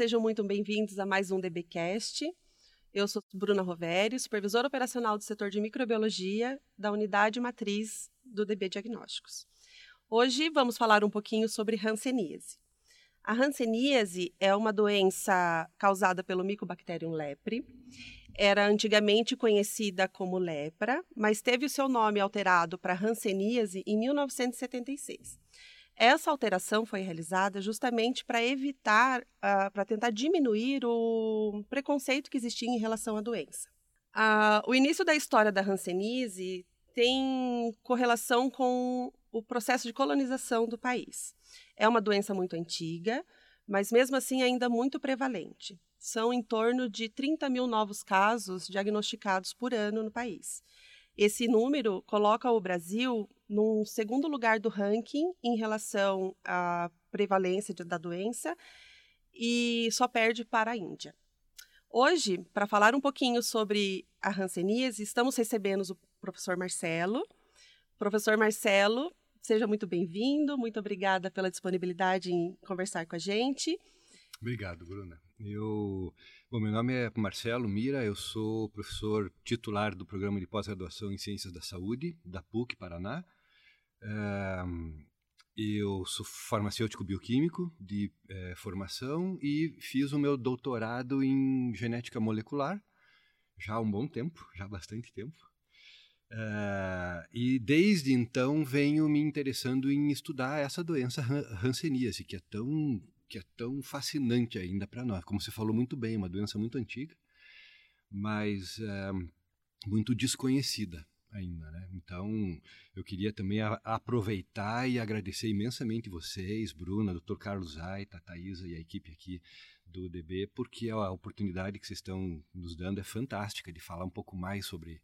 Sejam muito bem-vindos a mais um DBcast. Eu sou Bruna Roveri, supervisora operacional do setor de microbiologia da unidade matriz do DB Diagnósticos. Hoje vamos falar um pouquinho sobre hanseníase. A hanseníase é uma doença causada pelo Mycobacterium lepre. Era antigamente conhecida como lepra, mas teve o seu nome alterado para hanseníase em 1976. Essa alteração foi realizada justamente para evitar, uh, para tentar diminuir o preconceito que existia em relação à doença. Uh, o início da história da hanseníase tem correlação com o processo de colonização do país. É uma doença muito antiga, mas mesmo assim ainda muito prevalente. São em torno de 30 mil novos casos diagnosticados por ano no país. Esse número coloca o Brasil no segundo lugar do ranking em relação à prevalência da doença e só perde para a Índia. Hoje, para falar um pouquinho sobre a hanseníase, estamos recebendo o professor Marcelo. Professor Marcelo, seja muito bem-vindo, muito obrigada pela disponibilidade em conversar com a gente. Obrigado, Bruna. Eu, bom, meu nome é Marcelo Mira, eu sou professor titular do programa de pós-graduação em Ciências da Saúde da PUC Paraná eu sou farmacêutico bioquímico de é, formação e fiz o meu doutorado em genética molecular já há um bom tempo, já há bastante tempo. Uh, e desde então venho me interessando em estudar essa doença hanseníase, que é tão que é tão fascinante ainda para nós. Como você falou muito bem, uma doença muito antiga, mas uh, muito desconhecida ainda, né? Então, eu queria também a, aproveitar e agradecer imensamente vocês, Bruna, Dr. Carlos Aita, Thaisa e a equipe aqui do DB, porque a oportunidade que vocês estão nos dando é fantástica de falar um pouco mais sobre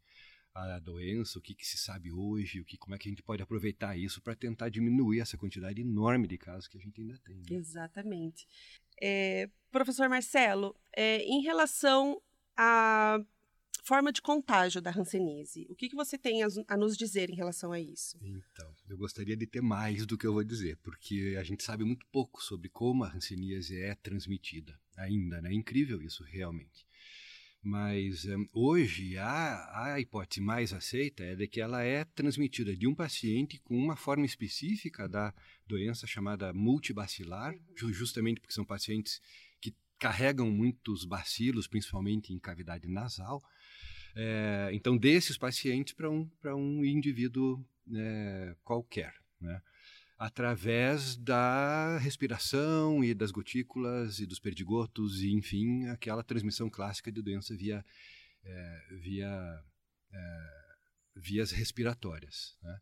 a doença, o que, que se sabe hoje, o que, como é que a gente pode aproveitar isso para tentar diminuir essa quantidade enorme de casos que a gente ainda tem. Né? Exatamente. É, professor Marcelo, é, em relação a forma de contágio da hanseníase. O que, que você tem a, a, nos dizer em relação a isso? Então, eu gostaria de ter mais do que eu vou dizer, porque a gente sabe muito pouco sobre como a hanseníase é transmitida ainda, né? É incrível isso realmente. Mas um, hoje a, a hipótese mais aceita é de que ela é transmitida de um paciente com uma forma específica da doença chamada multibacilar, justamente porque são pacientes que carregam muitos bacilos, principalmente em cavidade nasal, é, então, desses pacientes para um, um indivíduo é, qualquer, né? Através da respiração e das gotículas e dos perdigotos, e enfim, aquela transmissão clássica de doença via, é, via é, vias respiratórias. Né?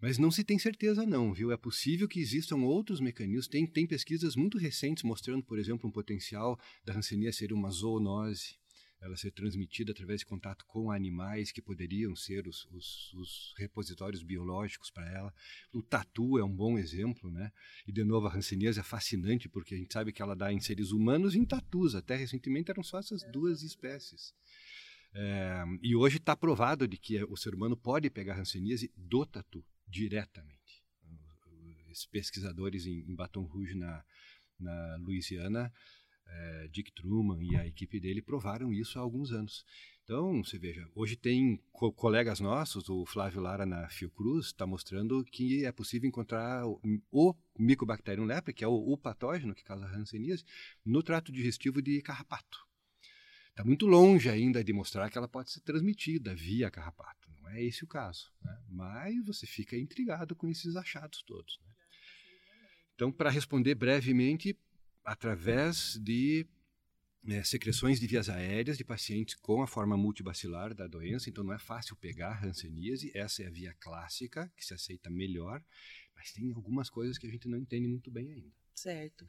Mas não se tem certeza não, viu? É possível que existam outros mecanismos. Tem, tem pesquisas muito recentes mostrando, por exemplo, um potencial da rancenia ser uma zoonose, ela ser transmitida através de contato com animais que poderiam ser os, os, os repositórios biológicos para ela. O tatu é um bom exemplo, né? E de novo a hanseníase é fascinante porque a gente sabe que ela dá em seres humanos e em tatus. Até recentemente eram só essas duas espécies. É, e hoje está provado de que o ser humano pode pegar hanseníase do tatu diretamente. Os pesquisadores em, em Baton Rouge na, na Louisiana é, Dick Truman e a equipe dele provaram isso há alguns anos. Então, você veja, hoje tem co colegas nossos, o Flávio Lara na Fiocruz, está mostrando que é possível encontrar o, o Mycobacterium lepre, que é o, o, patógeno que causa a hanseníase, no trato digestivo de carrapato. Está muito longe ainda de mostrar que ela pode ser transmitida via carrapato. Não é esse o caso. Né? Mas você fica intrigado com esses achados todos. Né? Então, para responder brevemente, através de é, secreções de vias aéreas de pacientes com a forma multibacilar da doença, então não é fácil pegar hanseníase, essa é a via clássica, que se aceita melhor, mas tem algumas coisas que a gente não entende muito bem ainda. Certo. Uhum.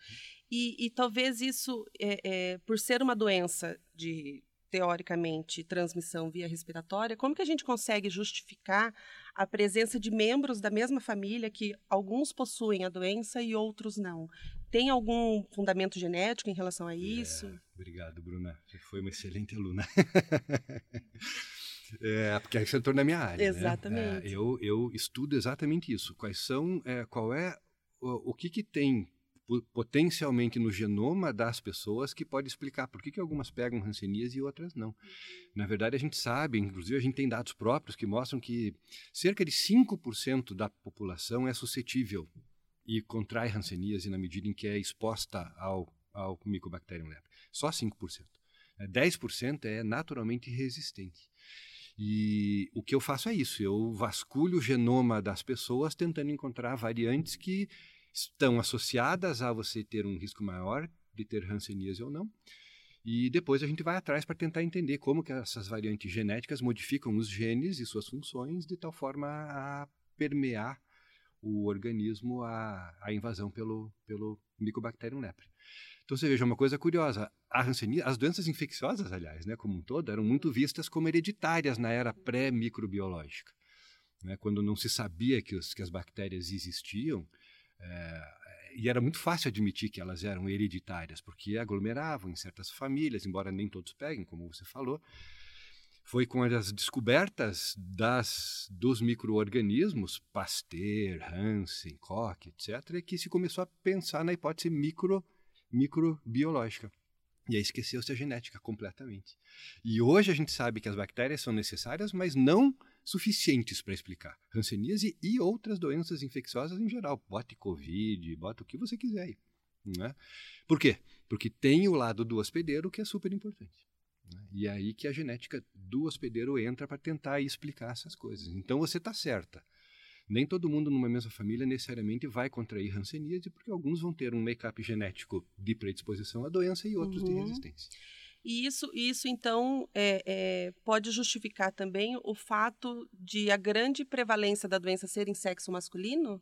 E, e, talvez isso, é, é, por ser uma doença de teoricamente, transmissão via respiratória, como que a gente consegue justificar a presença de membros da mesma família que alguns possuem a doença e outros não? Tem algum fundamento genético em relação a é, isso? É, obrigado, Bruna. Você foi uma excelente aluna. É, porque aí você entrou na minha área. Né? Exatamente. Né? É, eu, eu estudo exatamente isso. Quais são, é, qual é o, o que, que tem potencialmente no genoma das pessoas que pode explicar por que, que algumas pegam rancenias e outras não. Uhum. Na verdade, a gente sabe, inclusive a gente tem dados próprios que mostram que cerca de 5% da população é suscetível e contrai rancenias na medida em que é exposta ao, ao Mycobacterium leprae. Só 5%. 10% é naturalmente resistente. E o que eu faço é isso: eu vasculho o genoma das pessoas tentando encontrar variantes que estão associadas a você ter um risco maior de ter hanseníase ou não. E depois a gente vai atrás para tentar entender como que essas variantes genéticas modificam os genes e suas funções de tal forma a permear o organismo a, a invasão pelo, pelo Mycobacterium leprae. Então você veja uma coisa curiosa, as doenças infecciosas, aliás, né, como um todo, eram muito vistas como hereditárias na era pré-microbiológica. Né, quando não se sabia que, os, que as bactérias existiam, é, e era muito fácil admitir que elas eram hereditárias, porque aglomeravam em certas famílias, embora nem todos peguem, como você falou. Foi com as descobertas das, dos micro-organismos, Pasteur, Hansen, Koch, etc., que se começou a pensar na hipótese micro microbiológica. E aí esqueceu-se a genética completamente. E hoje a gente sabe que as bactérias são necessárias, mas não suficientes para explicar hanseníase e outras doenças infecciosas em geral. Bote Covid, bota o que você quiser aí. Né? Por quê? Porque tem o lado do hospedeiro que é super importante. Né? E é aí que a genética do hospedeiro entra para tentar explicar essas coisas. Então você está certa nem todo mundo numa mesma família necessariamente vai contrair hanseníase, porque alguns vão ter um make-up genético de predisposição à doença e outros uhum. de resistência. E isso, isso então, é, é, pode justificar também o fato de a grande prevalência da doença ser em sexo masculino?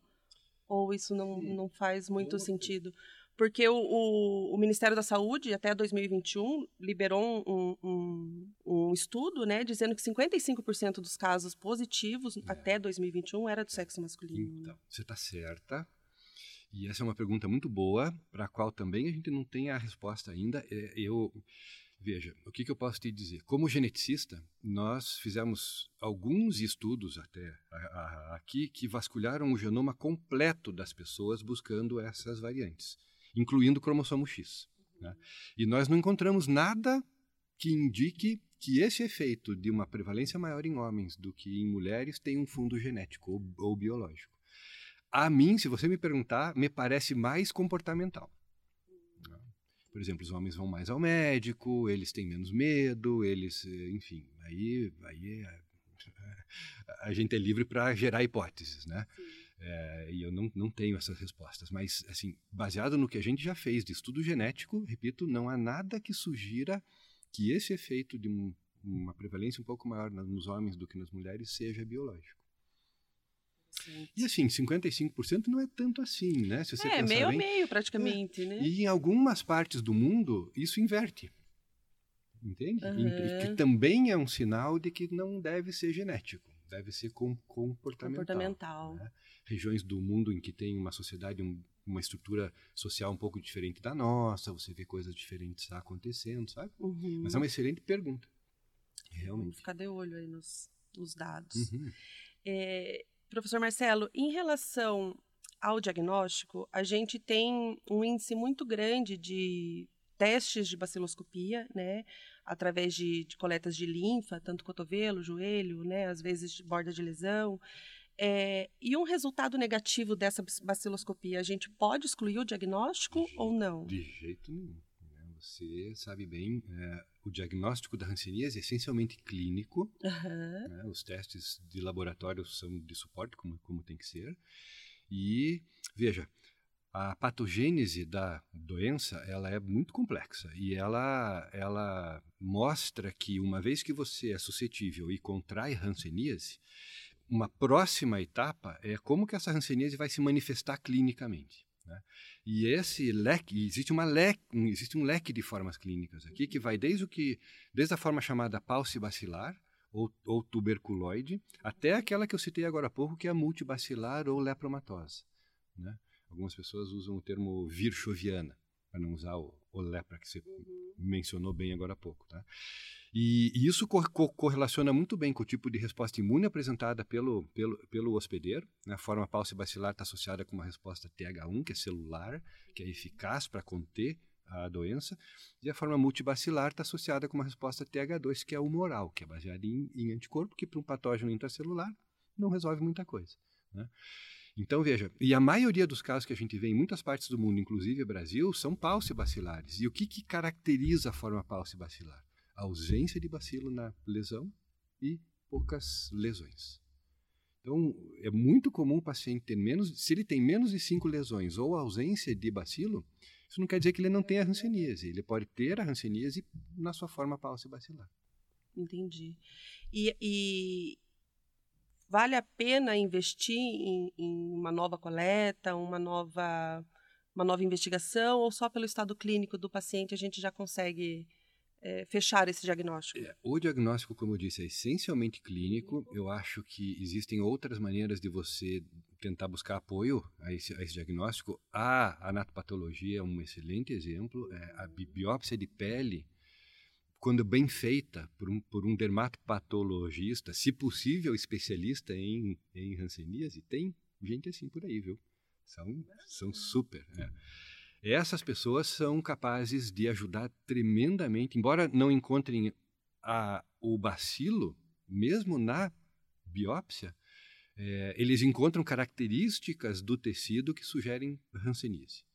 Ou isso não, não faz muito sentido? Porque o, o, o, Ministério da Saúde, até 2021, liberou um, um, um estudo né, dizendo que 55% dos casos positivos é. até 2021 era do sexo masculino. Né? Então, você está certa. E essa é uma pergunta muito boa, para a qual também a gente não tem a resposta ainda. É, eu Veja, o que, que, eu posso te dizer? Como geneticista, nós fizemos alguns estudos até a, a, aqui que vasculharam o genoma completo das pessoas buscando essas variantes incluindo o cromossomo X. Né? E nós não encontramos nada que indique que esse efeito de uma prevalência maior em homens do que em mulheres tem um fundo genético ou, ou biológico. A mim, se você me perguntar, me parece mais comportamental. Né? Por exemplo, os homens vão mais ao médico, eles têm menos medo, eles, enfim, aí, aí é, a gente é livre para gerar hipóteses, né? Sim. É, e eu não, não tenho essas respostas. Mas, assim, baseado no que a gente já fez de estudo genético, repito, não há nada que sugira que esse efeito de um, uma prevalência um pouco maior nos homens do que nas mulheres seja biológico. Sim. E assim, 55% não é tanto assim, né? Se você é, meio bem, a meio praticamente, é. né? E em algumas partes do mundo, isso inverte. Entende? Uhum. Que também é um sinal de que não deve ser genético, deve ser com, comportamental. Comportamental. Né? regiões do mundo em que tem uma sociedade, um, uma estrutura social um pouco diferente da nossa, você vê coisas diferentes acontecendo, sabe? Uhum. Mas é uma excelente pergunta. Realmente. Vamos ficar de olho aí nos, nos dados. Uhum. É, professor Marcelo, em relação ao diagnóstico, a gente tem um índice muito grande de testes de baciloscopia, né, através de, de coletas de linfa, tanto cotovelo, joelho, né, às vezes de borda de lesão. É, e um resultado negativo dessa baciloscopia, a gente pode excluir o diagnóstico ou não? De jeito nenhum. Né? Você sabe bem, é, o diagnóstico da hanseníase é essencialmente clínico. Uhum. Né? Os testes de laboratório são de suporte, como, como tem que ser. E, veja, a patogênese da doença ela é muito complexa e ela, ela mostra que uma vez que você é suscetível e contrai hanseníase, uma próxima etapa é como que essa hanseníase vai se manifestar clinicamente. Né? E esse leque, existe, uma leque, existe um leque de formas clínicas aqui que vai desde o que, desde a forma chamada paucibacilar ou, ou tuberculoide, até aquela que eu citei agora há pouco, que é multibacilar ou lepromatose. Né? Algumas pessoas usam o termo virchoviana, para não usar o, ou lepra, que você uhum. mencionou bem agora há pouco. Tá? E, e isso co co correlaciona muito bem com o tipo de resposta imune apresentada pelo, pelo, pelo hospedeiro. Né? A forma paucibacilar está associada com uma resposta TH1, que é celular, que é eficaz para conter a doença, e a forma multibacilar está associada com uma resposta TH2, que é humoral, que é baseada em, em anticorpo, que para um patógeno intracelular não resolve muita coisa. Né? Então, veja, e a maioria dos casos que a gente vê em muitas partes do mundo, inclusive o Brasil, são paucibacilares. E o que, que caracteriza a forma paucibacilar? A ausência de bacilo na lesão e poucas lesões. Então, é muito comum o paciente ter menos, se ele tem menos de cinco lesões ou ausência de bacilo, isso não quer dizer que ele não tenha hanseníase. Ele pode ter a hanseníase na sua forma paucibacilar. Entendi. E, e, vale a pena investir em, em, uma nova coleta, uma nova, uma nova investigação, ou só pelo estado clínico do paciente a gente já consegue é, fechar esse diagnóstico? É, o diagnóstico, como eu disse, é essencialmente clínico. Eu acho que existem outras maneiras de você tentar buscar apoio a esse, a esse diagnóstico. A anatopatologia é um excelente exemplo. É, a biópsia de pele quando bem feita por um, por um dermatopatologista, se possível especialista em, em hanseníase, tem gente assim por aí, viu? São, são super. É. Essas pessoas são capazes de ajudar tremendamente, embora não encontrem a, o bacilo, mesmo na biópsia, é, eles encontram características do tecido que sugerem hanseníase.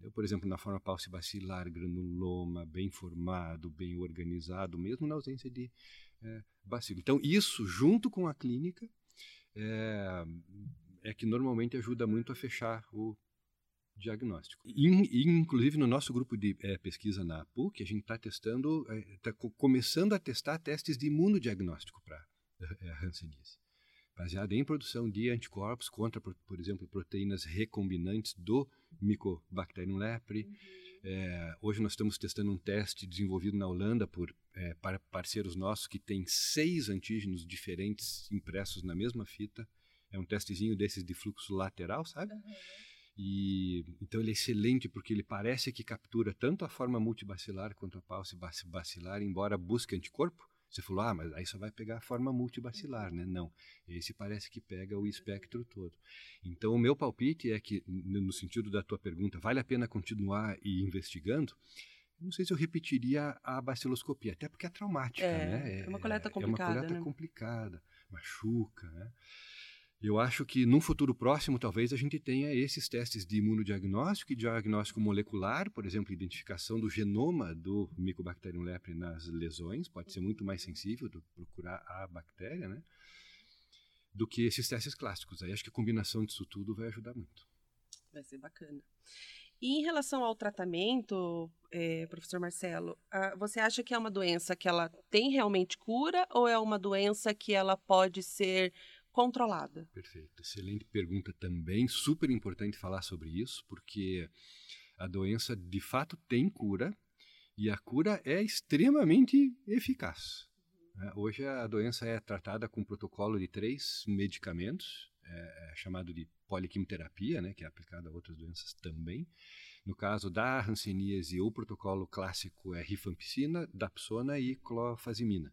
Entendeu? Por exemplo, na forma paucibacilar, granuloma, bem formado, bem organizado, mesmo na ausência de é, bacilo. Então, isso, junto com a clínica, é, é que normalmente ajuda muito a fechar o diagnóstico. In, inclusive, no nosso grupo de é, pesquisa na PUC, a gente está testando, está começando a testar testes de imunodiagnóstico para é, Hanseníase baseada em produção de anticorpos contra, por, por exemplo, proteínas recombinantes do Mycobacterium lepre. Uhum. É, hoje nós estamos testando um teste desenvolvido na Holanda por é, para parceiros nossos que tem seis antígenos diferentes impressos na mesma fita. É um testezinho desses de fluxo lateral, sabe? Uhum. E, então ele é excelente porque ele parece que captura tanto a forma multibacilar quanto a pauce bacilar, embora busque anticorpo. Você falou, ah, mas aí só vai pegar a forma multibacilar, né? Não, esse parece que pega o espectro todo. Então, o meu palpite é que, no sentido da tua pergunta, vale a pena continuar e investigando? Não sei se eu repetiria a baciloscopia, até porque é traumática, é, né? É uma coleta complicada, É uma coleta né? complicada, machuca, né? Eu acho que num futuro próximo, talvez, a gente tenha esses testes de imunodiagnóstico e diagnóstico molecular, por exemplo, identificação do genoma do Mycobacterium lepre nas lesões, pode ser muito mais sensível do procurar a bactéria, né? Do que esses testes clássicos. Aí acho que a combinação disso tudo vai ajudar muito. Vai ser bacana. E em relação ao tratamento, é, professor Marcelo, você acha que é uma doença que ela tem realmente cura ou é uma doença que ela pode ser controlada? Perfeito. Excelente pergunta também. Super importante falar sobre isso, porque a doença de fato tem cura e a cura é extremamente eficaz. Uhum. Hoje a doença é tratada com um protocolo de três medicamentos, é, é chamado de poliquimioterapia, né, que é aplicado a outras doenças também. No caso da hanseníase, o protocolo clássico é rifampicina, dapsona e clofazimina.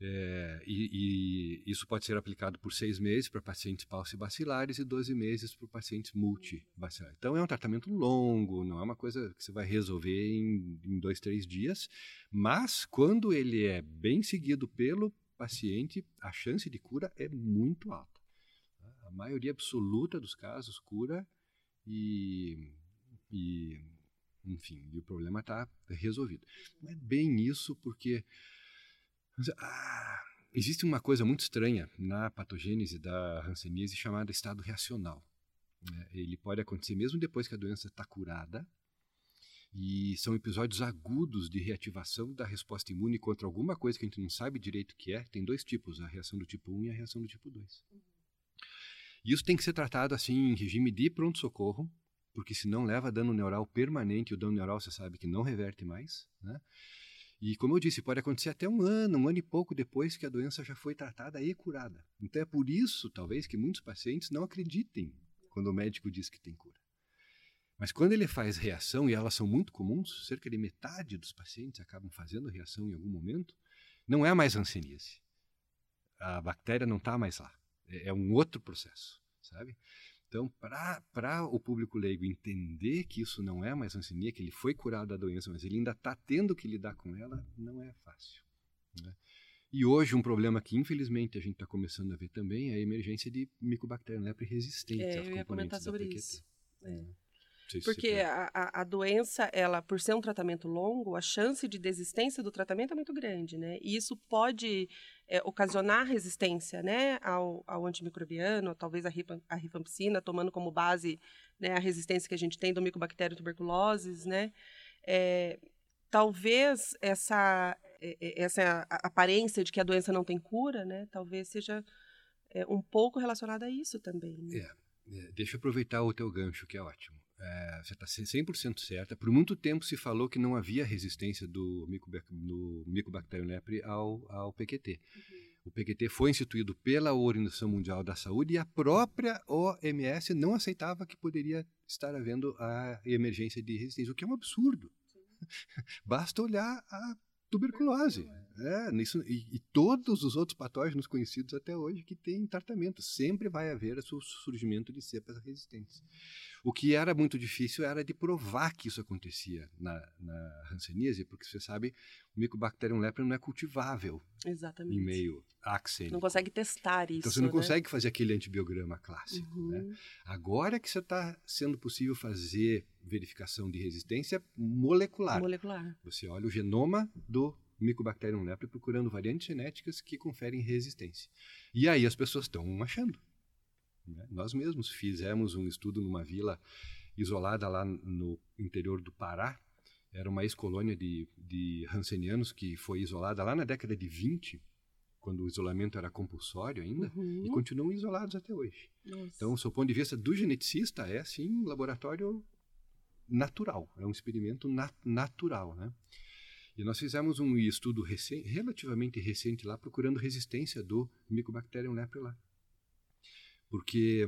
É, e, e, isso pode ser aplicado por seis meses para pacientes paucibacilares e 12 meses para pacientes multibacilares. Então é um tratamento longo, não é uma coisa que você vai resolver em, em dois, três dias, mas quando ele é bem seguido pelo paciente, a chance de cura é muito alta. A maioria absoluta dos casos cura e, e enfim, e o problema está resolvido. Não é bem isso porque ah, existe uma coisa muito estranha na patogênese da hanseníase chamada estado reacional. Né? Ele pode acontecer mesmo depois que a doença está curada, e são episódios agudos de reativação da resposta imune contra alguma coisa que a gente não sabe direito o que é. Tem dois tipos, a reação do tipo 1 e a reação do tipo 2. E isso tem que ser tratado assim em regime de pronto-socorro, porque senão leva dano neural permanente, o dano neural você sabe que não reverte mais, né? E como eu disse, pode acontecer até um ano, um ano e pouco depois que a doença já foi tratada e curada. Então é por isso, talvez, que muitos pacientes não acreditem quando o médico diz que tem cura. Mas quando ele faz reação, e elas são muito comuns, cerca de metade dos pacientes acabam fazendo reação em algum momento, não é mais hanseníase. A bactéria não está mais lá. É, é um outro processo, sabe? Então, para o público leigo entender que isso não é mais hanseníase, que ele foi curado da doença, mas ele ainda está tendo que lidar com ela, não é fácil. Né? E hoje um problema que infelizmente a gente está começando a ver também é a emergência de micobactéria lepre resistente é, aos eu ia comentar sobre isso. É. Né? Porque a, a, doença, ela, por ser um tratamento longo, a chance de desistência do tratamento é muito grande, né? E isso pode é, ocasionar resistência, né, ao, ao antimicrobiano, talvez a, a rifampicina, tomando como base né, a resistência que a gente tem do micobactério tuberculose, né? É, talvez essa, é, essa aparência de que a doença não tem cura, né, talvez seja um pouco relacionada a isso também. Né? É, é, deixa eu aproveitar o teu gancho, que é ótimo. É, você está 100% certa. Por muito tempo se falou que não havia resistência do, do Mycobacterium lepre ao, ao PQT. Uhum. O PQT foi instituído pela Organização Mundial da Saúde e a própria OMS não aceitava que poderia estar havendo a emergência de resistência, o que é um absurdo. Basta olhar a tuberculose. É, nisso, e, e, todos os outros patógenos conhecidos até hoje que têm tratamento. Sempre vai haver o surgimento de cepas resistentes. O que era muito difícil era de provar que isso acontecia na, na hanseníase, porque você sabe, o Mycobacterium leprae não é cultivável Exatamente. em meio axênico. Não consegue testar isso. Então você não né? consegue fazer aquele antibiograma clássico. Uhum. Né? Agora que você está sendo possível fazer verificação de resistência molecular. Molecular. Você olha o genoma do Mycobacterium leprae procurando variantes genéticas que conferem resistência. E aí as pessoas estão achando. Né? Nós mesmos fizemos um estudo numa vila isolada lá no interior do Pará. Era uma ex-colônia de, de Hansenianos que foi isolada lá na década de 20, quando o isolamento era compulsório ainda, uhum. e continuam isolados até hoje. Nossa. Então, do ponto de vista do geneticista, é sim um laboratório natural, é um experimento nat natural, né? E nós fizemos um estudo relativamente recente lá, procurando resistência do Mycobacterium leprae lá. Porque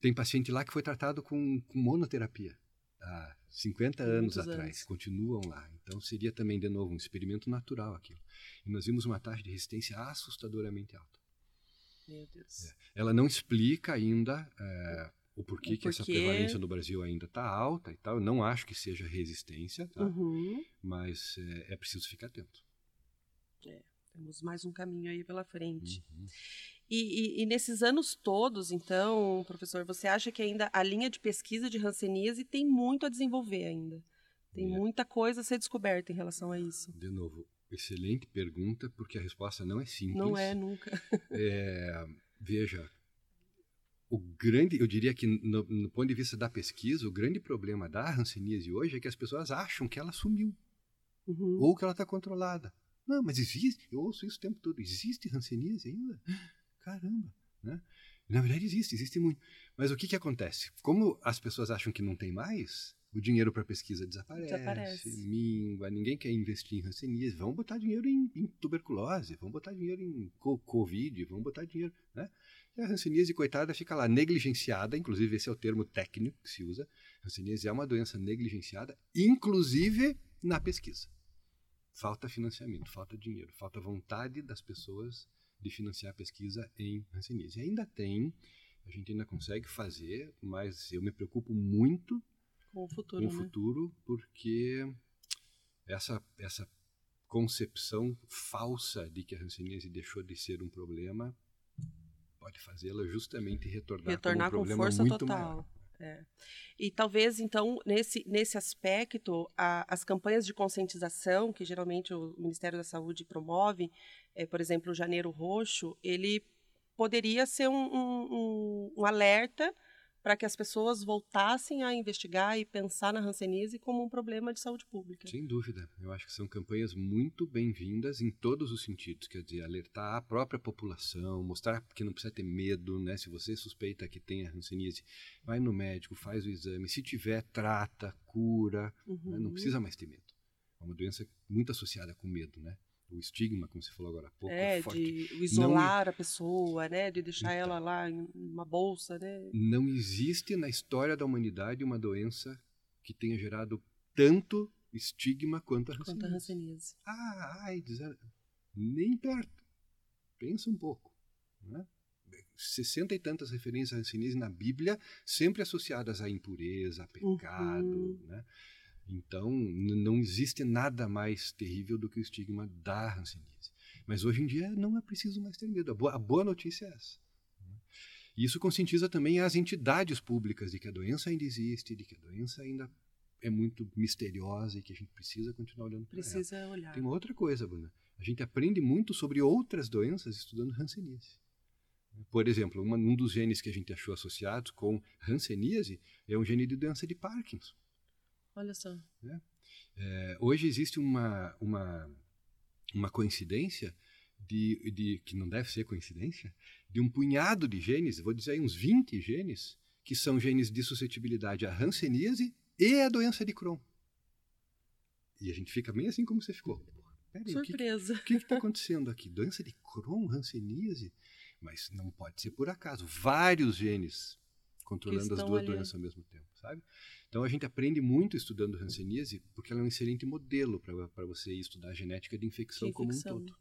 tem paciente lá que foi tratado com, com monoterapia há 50 anos Muitos atrás, anos. continuam lá. Então seria também, de novo, um experimento natural aquilo. E nós vimos uma taxa de resistência assustadoramente alta. Meu Deus. É. Ela não explica ainda é, o porquê, o que essa prevalência no Brasil ainda está alta e tal. Eu não acho que seja resistência, tá? Uhum. mas é, é, preciso ficar atento. É, temos mais um caminho aí pela frente. Uhum. E, e, e, nesses anos todos, então, professor, você acha que ainda a linha de pesquisa de Hanseníase tem muito a desenvolver ainda? Tem é. muita coisa a ser descoberta em relação a isso. De novo, excelente pergunta, porque a resposta não é simples. Não é, nunca. é, veja, o grande, eu diria que no, no, ponto de vista da pesquisa, o grande problema da Hanseníase hoje é que as pessoas acham que ela sumiu. Uhum. Ou que ela está controlada. Não, mas existe, eu ouço isso o tempo todo, existe Hanseníase ainda? caramba, né? Na verdade existe, existe muito. Mas o que que acontece? Como as pessoas acham que não tem mais, o dinheiro para pesquisa desaparece, desaparece, mingua, ninguém quer investir em hanseníase, vamos botar dinheiro em, em tuberculose, vamos botar dinheiro em covid, vamos botar dinheiro, né? E a hanseníase, coitada, fica lá negligenciada, inclusive esse é o termo técnico que se usa, hanseníase é uma doença negligenciada, inclusive na pesquisa. Falta financiamento, falta dinheiro, falta vontade das pessoas de financiar a pesquisa em hanseníase. Ainda tem, a gente ainda consegue fazer, mas eu me preocupo muito com o futuro, com o né? futuro porque essa, essa concepção falsa de que a hanseníase deixou de ser um problema pode fazê-la justamente retornar, retornar como um com problema força muito total. maior. É. E talvez, então, nesse, nesse aspecto, a, as campanhas de conscientização que geralmente o Ministério da Saúde promove, é, por exemplo, o Janeiro Roxo, ele poderia ser um, um, um alerta para que as pessoas voltassem a investigar e pensar na hanseníase como um problema de saúde pública. Sem dúvida. Eu acho que são campanhas muito bem-vindas em todos os sentidos. Quer dizer, alertar a própria população, mostrar que não precisa ter medo, né? Se você suspeita que tem a hanseníase, vai no médico, faz o exame. Se tiver, trata, cura. Uhum. Né? Não uhum. precisa mais ter medo. É uma doença muito associada com medo, né? O estigma, como você falou agora há pouco, é, é forte. de isolar não, a pessoa, né, de deixar então, ela lá em uma bolsa, né? Não existe na história da humanidade uma doença que tenha gerado tanto estigma quanto a hanseníase. Quanto a hanseníase. Ah, AIDS, nem perto. Pensa um pouco. Né? 60 e tantas referências à hanseníase na Bíblia, sempre associadas à impureza, a pecado. Uhum. Né? Então, não existe nada mais terrível do que o estigma da hanseníase. Mas hoje em dia não é preciso mais ter medo. A boa, a boa notícia é essa. E isso conscientiza também as entidades públicas de que a doença ainda existe, de que a doença ainda é muito misteriosa e que a gente precisa continuar olhando para ela. Precisa olhar. Tem uma outra coisa, Bruna. A gente aprende muito sobre outras doenças estudando hanseníase. Por exemplo, uma, um dos genes que a gente achou associados com hanseníase é um gene de doença de Parkinson. Olha só. É. É, hoje existe uma, uma, uma coincidência de, de, que não deve ser coincidência, de um punhado de genes, vou dizer aí uns 20 genes, que são genes de suscetibilidade à hanseníase e à doença de Crohn. E a gente fica meio assim como você ficou. Peraí, Surpresa. O que está acontecendo aqui? Doença de Crohn, hanseníase? Mas não pode ser por acaso. Vários genes controlando as duas ali. doenças ao mesmo tempo, sabe? Então a gente aprende muito estudando hanseníase porque ela é um excelente modelo para você estudar a genética de infecção, de infecção. como um todo.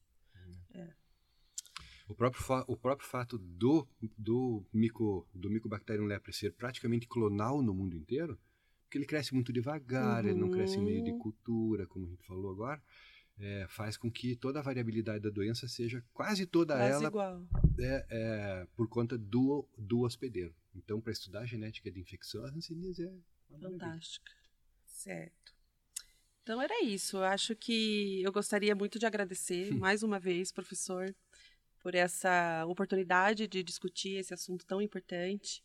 É. O próprio, o próprio fato do, do, mico, do Mycobacterium lepre ser praticamente clonal no mundo inteiro, porque ele cresce muito devagar, uhum. ele não cresce em meio de uhum. cultura, como a gente falou agora, é, faz com que toda a variabilidade da doença seja quase toda quase ela igual. É, é, por conta do, do hospedeiro. Então, para estudar a genética de infecção, a hanseníase é fantástica. Certo. Então era isso. Eu acho que eu gostaria muito de agradecer mais uma vez, professor, por essa oportunidade de discutir esse assunto tão importante.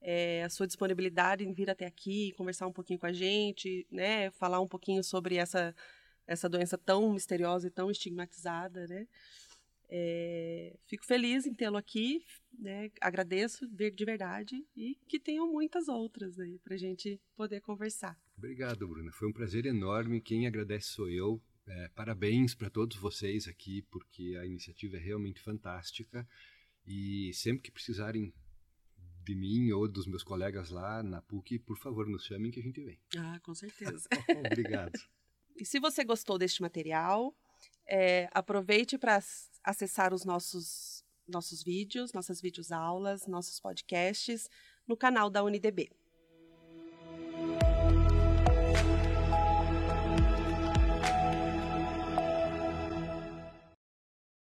É, a sua disponibilidade em vir até aqui, conversar um pouquinho com a gente, né, falar um pouquinho sobre essa essa doença tão misteriosa e tão estigmatizada, né? É, fico feliz em tê-lo aqui, né? agradeço de verdade e que tenham muitas outras né, para a gente poder conversar. Obrigado, Bruna. Foi um prazer enorme. Quem agradece sou eu. É, parabéns para todos vocês aqui, porque a iniciativa é realmente fantástica. E sempre que precisarem de mim ou dos meus colegas lá na PUC, por favor, nos chamem que a gente vem. Ah, com certeza. Obrigado. E se você gostou deste material, é, aproveite para acessar os nossos, nossos vídeos, nossas videoaulas, nossos podcasts no canal da UniDB.